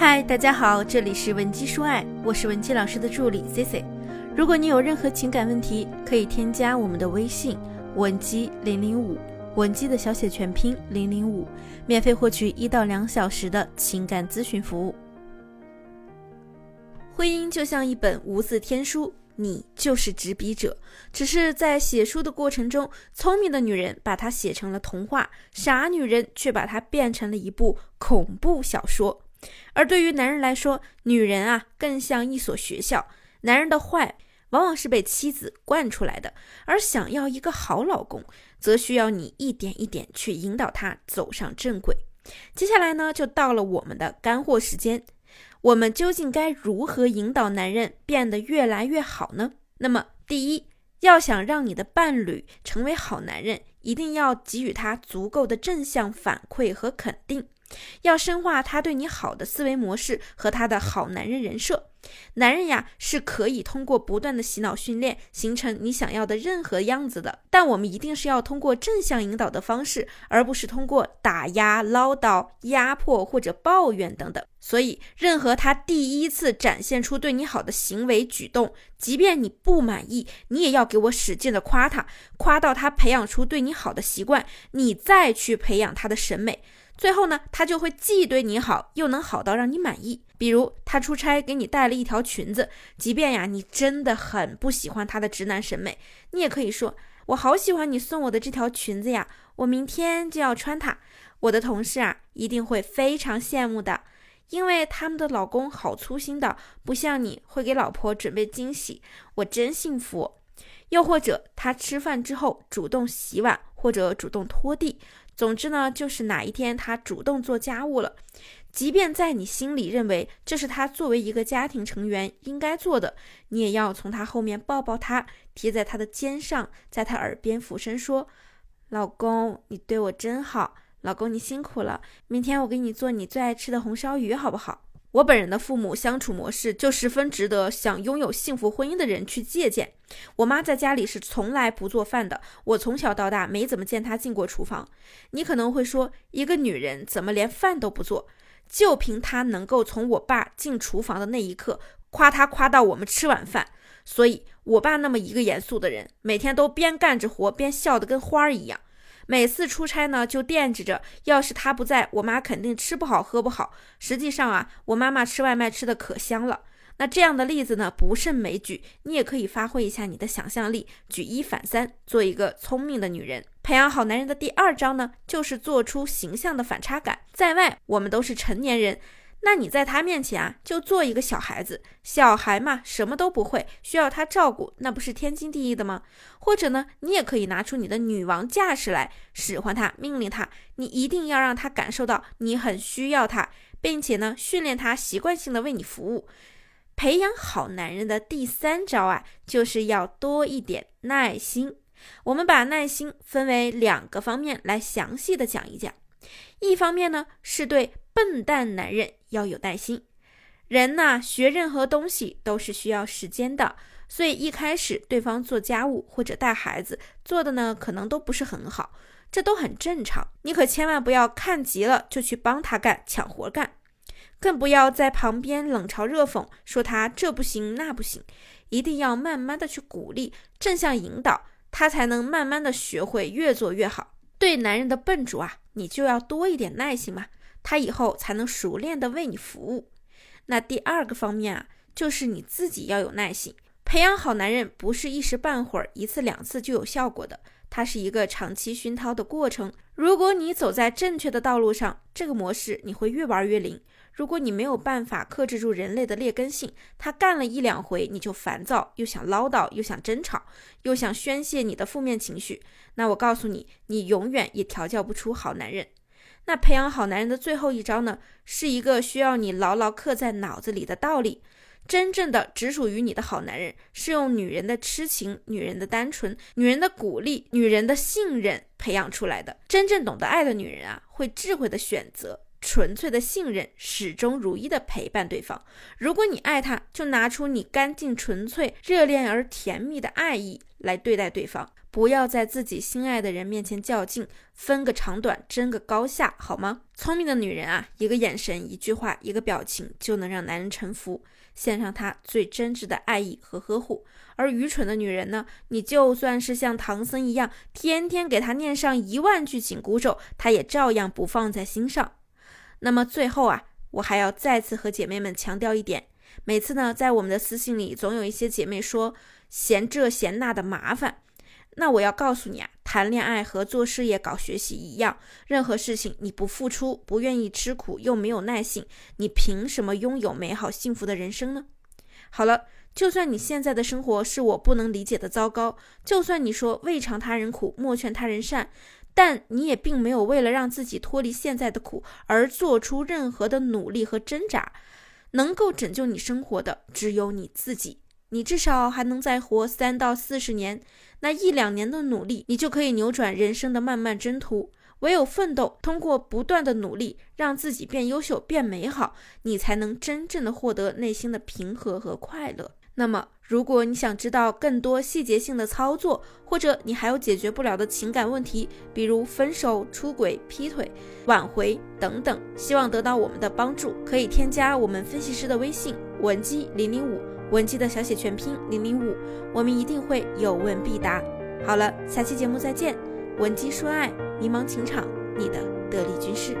嗨，大家好，这里是文姬说爱，我是文姬老师的助理 Cici。如果你有任何情感问题，可以添加我们的微信文姬零零五，文姬的小写全拼零零五，免费获取一到两小时的情感咨询服务。婚姻就像一本无字天书，你就是执笔者，只是在写书的过程中，聪明的女人把它写成了童话，傻女人却把它变成了一部恐怖小说。而对于男人来说，女人啊更像一所学校。男人的坏往往是被妻子惯出来的，而想要一个好老公，则需要你一点一点去引导他走上正轨。接下来呢，就到了我们的干货时间。我们究竟该如何引导男人变得越来越好呢？那么，第一，要想让你的伴侣成为好男人，一定要给予他足够的正向反馈和肯定。要深化他对你好的思维模式和他的好男人人设。男人呀，是可以通过不断的洗脑训练，形成你想要的任何样子的。但我们一定是要通过正向引导的方式，而不是通过打压、唠叨、压迫或者抱怨等等。所以，任何他第一次展现出对你好的行为举动，即便你不满意，你也要给我使劲的夸他，夸到他培养出对你好的习惯，你再去培养他的审美。最后呢，他就会既对你好，又能好到让你满意。比如他出差给你带了一条裙子，即便呀你真的很不喜欢他的直男审美，你也可以说：“我好喜欢你送我的这条裙子呀，我明天就要穿它。”我的同事啊一定会非常羡慕的，因为他们的老公好粗心的，不像你会给老婆准备惊喜，我真幸福。又或者他吃饭之后主动洗碗或者主动拖地。总之呢，就是哪一天他主动做家务了，即便在你心里认为这是他作为一个家庭成员应该做的，你也要从他后面抱抱他，贴在他的肩上，在他耳边俯身说：“老公，你对我真好，老公你辛苦了，明天我给你做你最爱吃的红烧鱼，好不好？”我本人的父母相处模式就十分值得想拥有幸福婚姻的人去借鉴。我妈在家里是从来不做饭的，我从小到大没怎么见她进过厨房。你可能会说，一个女人怎么连饭都不做？就凭她能够从我爸进厨房的那一刻夸她夸到我们吃晚饭。所以，我爸那么一个严肃的人，每天都边干着活边笑得跟花儿一样。每次出差呢，就惦记着，要是他不在，我妈肯定吃不好喝不好。实际上啊，我妈妈吃外卖吃的可香了。那这样的例子呢，不胜枚举。你也可以发挥一下你的想象力，举一反三，做一个聪明的女人。培养好男人的第二招呢，就是做出形象的反差感。在外，我们都是成年人。那你在他面前啊，就做一个小孩子，小孩嘛，什么都不会，需要他照顾，那不是天经地义的吗？或者呢，你也可以拿出你的女王架势来，使唤他，命令他，你一定要让他感受到你很需要他，并且呢，训练他习惯性的为你服务。培养好男人的第三招啊，就是要多一点耐心。我们把耐心分为两个方面来详细的讲一讲。一方面呢，是对笨蛋男人要有耐心。人呐，学任何东西都是需要时间的，所以一开始对方做家务或者带孩子做的呢，可能都不是很好，这都很正常。你可千万不要看急了就去帮他干，抢活干，更不要在旁边冷嘲热讽，说他这不行那不行。一定要慢慢的去鼓励，正向引导他，才能慢慢的学会越做越好。对男人的笨拙啊，你就要多一点耐心嘛，他以后才能熟练的为你服务。那第二个方面啊，就是你自己要有耐心。培养好男人不是一时半会儿、一次两次就有效果的，它是一个长期熏陶的过程。如果你走在正确的道路上，这个模式你会越玩越灵。如果你没有办法克制住人类的劣根性，他干了一两回你就烦躁，又想唠叨，又想争吵，又想宣泄你的负面情绪，那我告诉你，你永远也调教不出好男人。那培养好男人的最后一招呢，是一个需要你牢牢刻在脑子里的道理：真正的只属于你的好男人，是用女人的痴情、女人的单纯、女人的鼓励、女人的信任培养出来的。真正懂得爱的女人啊，会智慧的选择。纯粹的信任，始终如一的陪伴对方。如果你爱他，就拿出你干净、纯粹、热恋而甜蜜的爱意来对待对方，不要在自己心爱的人面前较劲，分个长短，争个高下，好吗？聪明的女人啊，一个眼神、一句话、一个表情就能让男人臣服，献上他最真挚的爱意和呵护。而愚蠢的女人呢，你就算是像唐僧一样，天天给他念上一万句紧箍咒，他也照样不放在心上。那么最后啊，我还要再次和姐妹们强调一点。每次呢，在我们的私信里，总有一些姐妹说嫌这嫌那的麻烦。那我要告诉你啊，谈恋爱和做事业、搞学习一样，任何事情你不付出、不愿意吃苦又没有耐性，你凭什么拥有美好幸福的人生呢？好了，就算你现在的生活是我不能理解的糟糕，就算你说未尝他人苦，莫劝他人善，但你也并没有为了让自己脱离现在的苦而做出任何的努力和挣扎。能够拯救你生活的只有你自己，你至少还能再活三到四十年，那一两年的努力，你就可以扭转人生的漫漫征途。唯有奋斗，通过不断的努力，让自己变优秀、变美好，你才能真正的获得内心的平和和快乐。那么，如果你想知道更多细节性的操作，或者你还有解决不了的情感问题，比如分手、出轨、劈腿、挽回等等，希望得到我们的帮助，可以添加我们分析师的微信文姬零零五，文姬的小写全拼零零五，我们一定会有问必答。好了，下期节目再见，文姬说爱，迷茫情场，你的得力军师。